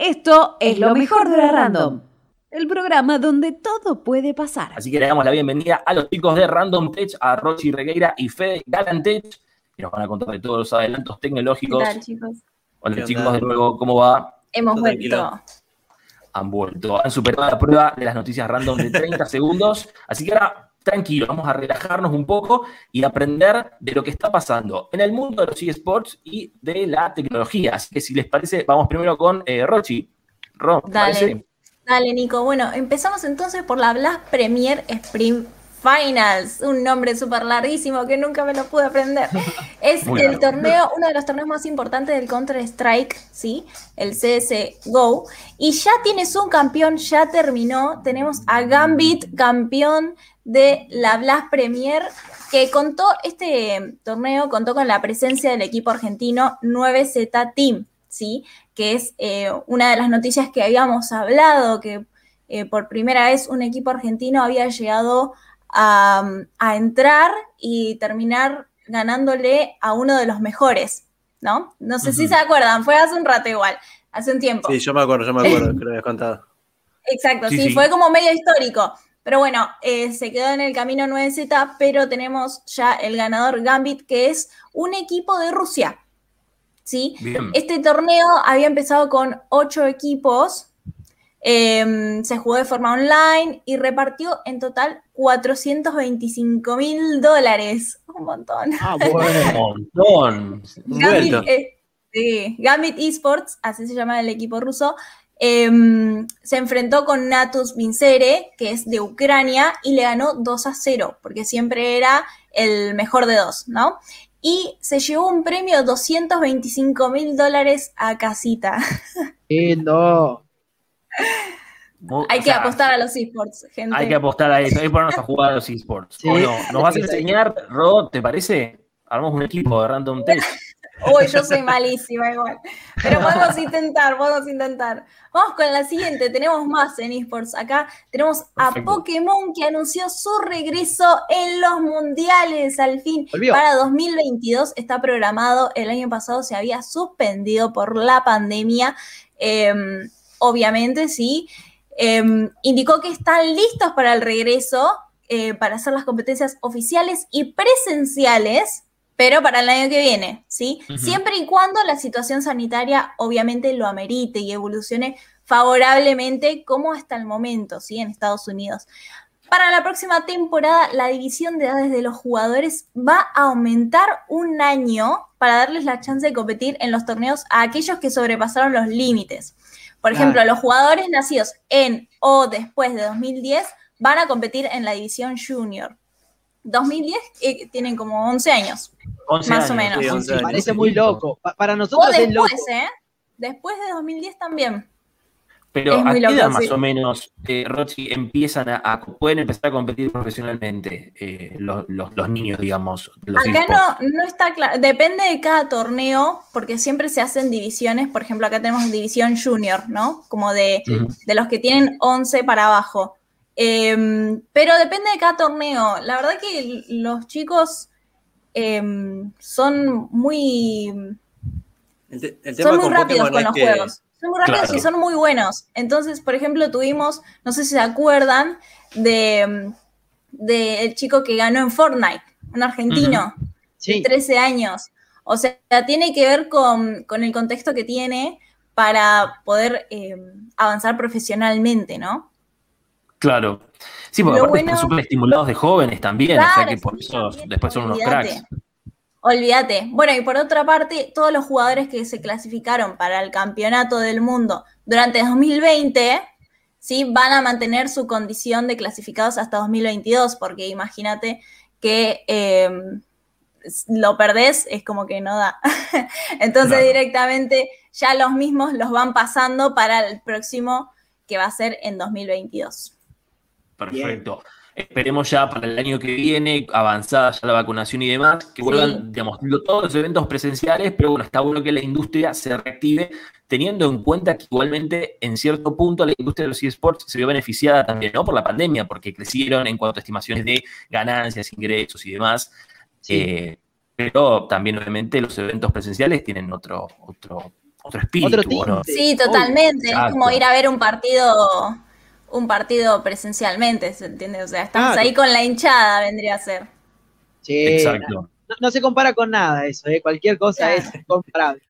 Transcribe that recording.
Esto es lo mejor de la Random, el programa donde todo puede pasar. Así que le damos la bienvenida a los chicos de Random Tech, a Rochi Regueira y Fede Galantech, que nos van a contar de todos los adelantos tecnológicos. ¿Qué tal, chicos? Hola ¿Qué chicos, de nuevo, ¿cómo va? Hemos vuelto. tranquilo. Han vuelto, han superado la prueba de las noticias random de 30 segundos. Así que ahora, tranquilo, vamos a relajarnos un poco y aprender de lo que está pasando en el mundo de los eSports y de la tecnología. Así que si les parece, vamos primero con eh, Rochi. Ro, ¿te Dale. parece? Dale, Nico. Bueno, empezamos entonces por la Blast Premier Sprint Finals, un nombre súper larguísimo que nunca me lo pude aprender. Es Muy el largo. torneo, uno de los torneos más importantes del Counter-Strike, ¿sí? El CSGO. Y ya tiene su campeón, ya terminó. Tenemos a Gambit, campeón de la Blast Premier, que contó, este torneo contó con la presencia del equipo argentino 9Z Team, ¿sí? Que es eh, una de las noticias que habíamos hablado, que eh, por primera vez un equipo argentino había llegado a, a entrar y terminar ganándole a uno de los mejores, ¿no? No sé si se acuerdan, fue hace un rato igual, hace un tiempo. Sí, yo me acuerdo, yo me acuerdo, que lo habías contado. Exacto, Sí, sí, sí. fue como medio histórico. Pero bueno, eh, se quedó en el camino 9Z, pero tenemos ya el ganador Gambit, que es un equipo de Rusia. ¿Sí? Bien. Este torneo había empezado con ocho equipos, eh, se jugó de forma online y repartió en total 425 mil dólares. Un montón. Ah, Un montón. Gambit, eh, sí, Gambit Esports, así se llama el equipo ruso, em, se enfrentó con Natus Vincere, que es de Ucrania, y le ganó 2 a 0, porque siempre era el mejor de dos, ¿no? Y se llevó un premio de 225 mil dólares a casita. Lindo. Mu- Hay o que sea, apostar a los esports, gente. Hay que apostar a eso, hay que ponernos a jugar a los esports. Sí. ¿O no? ¿Nos vas a enseñar, Ro, te parece? Armamos un equipo de Random Tech. Uy, yo soy malísima igual. Pero podemos intentar, podemos intentar. Vamos con la siguiente, tenemos más en esports. Acá tenemos a Perfecto. Pokémon que anunció su regreso en los mundiales al fin. Volvió. Para 2022 está programado, el año pasado se había suspendido por la pandemia. Eh, obviamente, sí. Eh, indicó que están listos para el regreso, eh, para hacer las competencias oficiales y presenciales, pero para el año que viene, ¿sí? Siempre y cuando la situación sanitaria obviamente lo amerite y evolucione favorablemente como hasta el momento, ¿sí? En Estados Unidos. Para la próxima temporada, la división de edades de los jugadores va a aumentar un año para darles la chance de competir en los torneos a aquellos que sobrepasaron los límites. Por Claro. ejemplo, los jugadores nacidos en o después de 2010 van a competir en la división junior. 2010 eh, tienen como 11 años. 11 Más o años. menos. Sí, 11 años. Parece muy loco. Pa- para O nosotros es loco. después, ¿eh? Después de 2010 también. Pero ¿a qué edad más sí. o menos, eh, Rochi, empiezan a, a- pueden empezar a competir profesionalmente eh, los, los- los niños, digamos? los Acá no, no está claro, depende de cada torneo, porque siempre se hacen divisiones, por ejemplo, acá tenemos división junior, ¿no? Como de, de los que tienen 11 para abajo. Em, pero depende de cada torneo. La verdad que los chicos em, son muy, El, te- el tema son muy con rápidos Pokémon con los que juegos. Son muy rápidos Claro. y son muy buenos. Entonces, por ejemplo, tuvimos, no sé si se acuerdan, de, de el chico que ganó en Fortnite, un argentino de Sí. 13 años. O sea, tiene que ver con, con el contexto que tiene para poder eh, avanzar profesionalmente, ¿no? Claro. Sí, porque Lo aparte bueno- están súper estimulados de jóvenes también, o sea que por sí, eso después son unos olvídate. cracks. Olvídate. Bueno, y por otra parte, todos los jugadores que se clasificaron para el campeonato del mundo durante 2020, ¿sí? Van a mantener su condición de clasificados hasta 2022, porque imagínate que eh, lo perdés, es como que no da. Entonces Claro. directamente ya los mismos los van pasando para el próximo que va a ser en 2022. Perfecto. Esperemos ya para el año que viene, avanzada ya la vacunación y demás, que Sí. vuelvan, digamos, lo- todos los eventos presenciales, pero bueno, está bueno que la industria se reactive, teniendo en cuenta que igualmente en cierto punto la industria de los eSports se vio beneficiada también, ¿no? Por la pandemia, porque crecieron en cuanto a estimaciones de ganancias, ingresos y demás. Sí. Eh, pero también obviamente los eventos presenciales tienen otro, otro, otro espíritu. Sí, totalmente. Es como ir a ver un partido, un partido presencialmente, ¿se entiende? O sea, Claro. ahí con la hinchada, vendría a ser. Che, Exacto. no, no se compara con nada eso, ¿eh? Cualquier cosa Claro. es comparable.